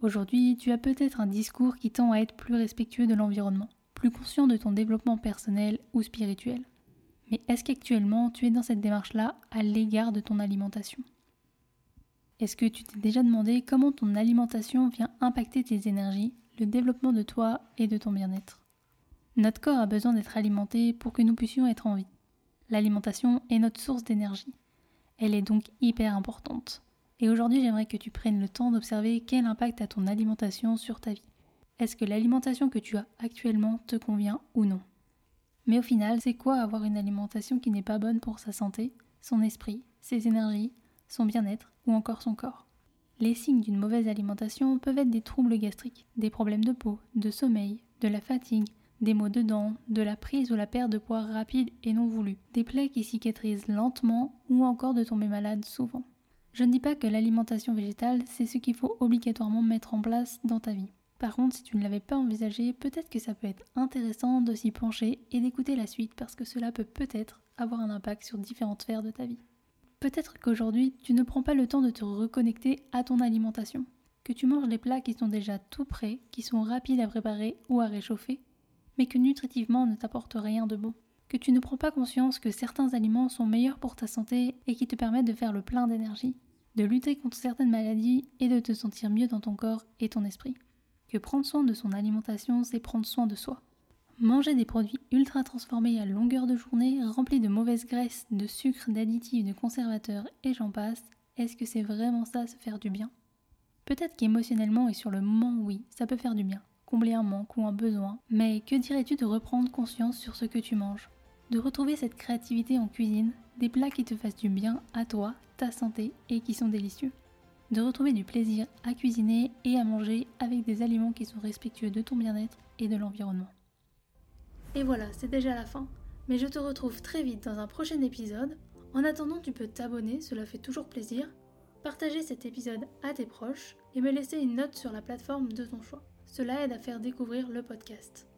Aujourd'hui, tu as peut-être un discours qui tend à être plus respectueux de l'environnement, plus conscient de ton développement personnel ou spirituel. Mais est-ce qu'actuellement tu es dans cette démarche-là à l'égard de ton alimentation? Est-ce que tu t'es déjà demandé comment ton alimentation vient impacter tes énergies, le développement de toi et de ton bien-être? Notre corps a besoin d'être alimenté pour que nous puissions être en vie. L'alimentation est notre source d'énergie. Elle est donc hyper importante. Et aujourd'hui, j'aimerais que tu prennes le temps d'observer quel impact a ton alimentation sur ta vie. Est-ce que l'alimentation que tu as actuellement te convient ou non? Mais au final, c'est quoi avoir une alimentation qui n'est pas bonne pour sa santé, son esprit, ses énergies, son bien-être ou encore son corps? Les signes d'une mauvaise alimentation peuvent être des troubles gastriques, des problèmes de peau, de sommeil, de la fatigue, des maux de dents, de la prise ou la perte de poids rapide et non voulue, des plaies qui cicatrisent lentement ou encore de tomber malade souvent. Je ne dis pas que l'alimentation végétale, c'est ce qu'il faut obligatoirement mettre en place dans ta vie. Par contre, si tu ne l'avais pas envisagé, peut-être que ça peut être intéressant de s'y pencher et d'écouter la suite parce que cela peut peut-être avoir un impact sur différentes sphères de ta vie. Peut-être qu'aujourd'hui, tu ne prends pas le temps de te reconnecter à ton alimentation, que tu manges des plats qui sont déjà tout prêts, qui sont rapides à préparer ou à réchauffer, mais que nutritivement ne t'apportent rien de bon que tu ne prends pas conscience que certains aliments sont meilleurs pour ta santé et qui te permettent de faire le plein d'énergie, de lutter contre certaines maladies et de te sentir mieux dans ton corps et ton esprit. Que prendre soin de son alimentation, c'est prendre soin de soi. Manger des produits ultra transformés à longueur de journée, remplis de mauvaises graisses, de sucre, d'additifs, de conservateurs et j'en passe, est-ce que c'est vraiment ça se faire du bien? Peut-être qu'émotionnellement et sur le moment, oui, ça peut faire du bien, combler un manque ou un besoin, mais que dirais-tu de reprendre conscience sur ce que tu manges? De retrouver cette créativité en cuisine, des plats qui te fassent du bien à toi, ta santé et qui sont délicieux. De retrouver du plaisir à cuisiner et à manger avec des aliments qui sont respectueux de ton bien-être et de l'environnement. Et voilà, c'est déjà la fin. Mais je te retrouve très vite dans un prochain épisode. En attendant, tu peux t'abonner, cela fait toujours plaisir, partager cet épisode à tes proches et me laisser une note sur la plateforme de ton choix. Cela aide à faire découvrir le podcast.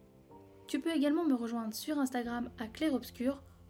Tu peux également me rejoindre sur Instagram à Claire Obscur